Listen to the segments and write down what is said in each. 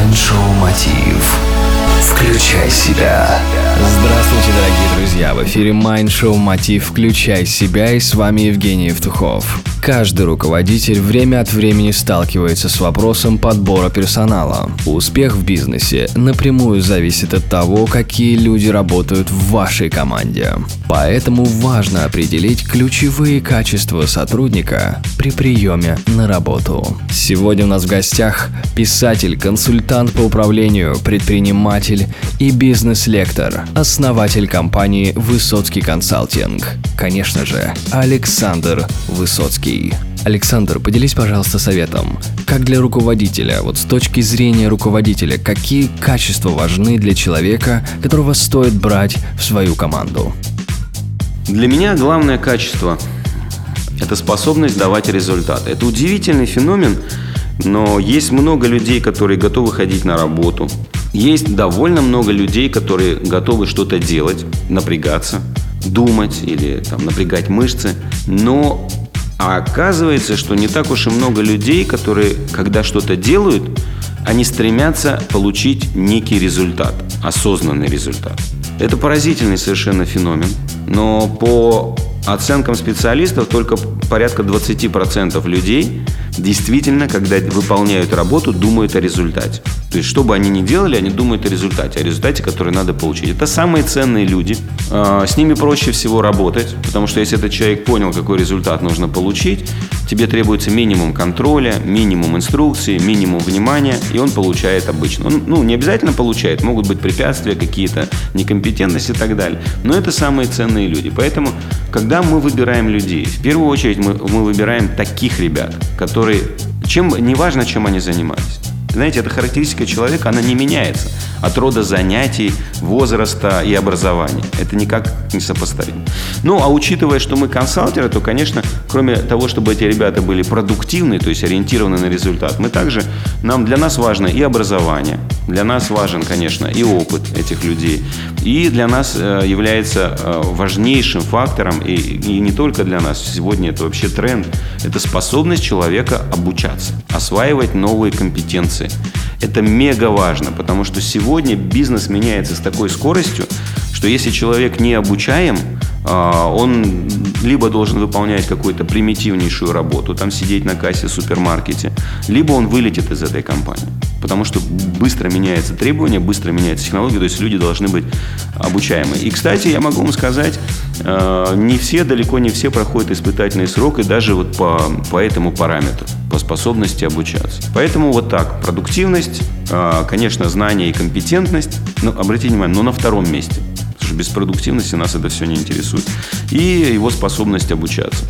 Майншоу Мотив. Включай себя. Здравствуйте, дорогие друзья! В эфире Show Мотив «Включай себя» и с вами Евгений Евтухов. Каждый руководитель время от времени сталкивается с вопросом подбора персонала. Успех в бизнесе напрямую зависит от того, какие люди работают в вашей команде. Поэтому важно определить ключевые качества сотрудника при приеме на работу. Сегодня у нас в гостях писатель, консультант по управлению, предприниматель и бизнес-лектор, основатель компании «Высоцкий консалтинг». Конечно же, Александр Высоцкий. Александр, поделись, пожалуйста, советом. Как для руководителя, вот с точки зрения руководителя, какие качества важны для человека, которого стоит брать в свою команду? Для меня главное качество – это способность давать результат. Это удивительный феномен, но есть много людей, которые готовы ходить на работу. Есть довольно много людей, которые готовы что-то делать, напрягаться, думать или там, напрягать мышцы. Но оказывается, что не так уж и много людей, которые, когда что-то делают, они стремятся получить некий результат, осознанный результат. Это поразительный совершенно феномен. Но по оценкам специалистов только порядка 20% людей действительно, когда выполняют работу, думают о результате. То есть, что бы они ни делали, они думают о результате, о результате, который надо получить. Это самые ценные люди. А, с ними проще всего работать, потому что если этот человек понял, какой результат нужно получить, тебе требуется минимум контроля, минимум инструкции, минимум внимания, и он получает обычно. Он, ну, не обязательно получает, могут быть препятствия какие-то, некомпетентность и так далее. Но это самые ценные люди. Поэтому, когда мы выбираем людей, в первую очередь мы, мы выбираем таких ребят, которые, чем, неважно, чем они занимались. Знаете, эта характеристика человека, она не меняется от рода занятий, возраста и образования. Это никак не сопоставимо. Ну, а учитывая, что мы консалтеры, то, конечно, кроме того, чтобы эти ребята были продуктивны, то есть ориентированы на результат, мы также, нам, для нас важно и образование, для нас важен, конечно, и опыт этих людей. И для нас э, является э, важнейшим фактором, и, и не только для нас, сегодня это вообще тренд, это способность человека обучаться, осваивать новые компетенции. Это мега важно, потому что сегодня бизнес меняется с такой скоростью, что если человек не обучаем, а, он либо должен выполнять какую-то примитивнейшую работу, там сидеть на кассе в супермаркете, либо он вылетит из этой компании. Потому что быстро меняются требования, быстро меняются технологии, то есть люди должны быть обучаемы. И, кстати, я могу вам сказать, а, не все, далеко не все проходят испытательный срок, и даже вот по, по этому параметру по способности обучаться. Поэтому вот так, продуктивность, а, конечно, знание и компетентность, ну, обратите внимание, но на втором месте. Потому что без продуктивности нас это все не интересует. И его способность обучаться.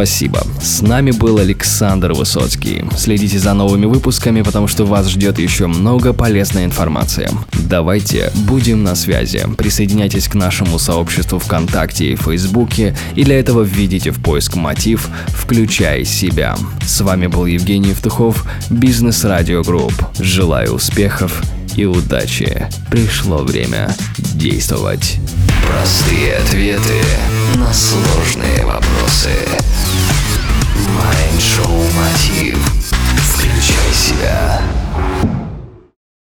Спасибо. С нами был Александр Высоцкий. Следите за новыми выпусками, потому что вас ждет еще много полезной информации. Давайте будем на связи. Присоединяйтесь к нашему сообществу ВКонтакте и Фейсбуке, и для этого введите в поиск мотив «Включай себя». С вами был Евгений Евтухов, Бизнес Радио Групп. Желаю успехов и удачи. Пришло время действовать. Простые ответы на сложные вопросы.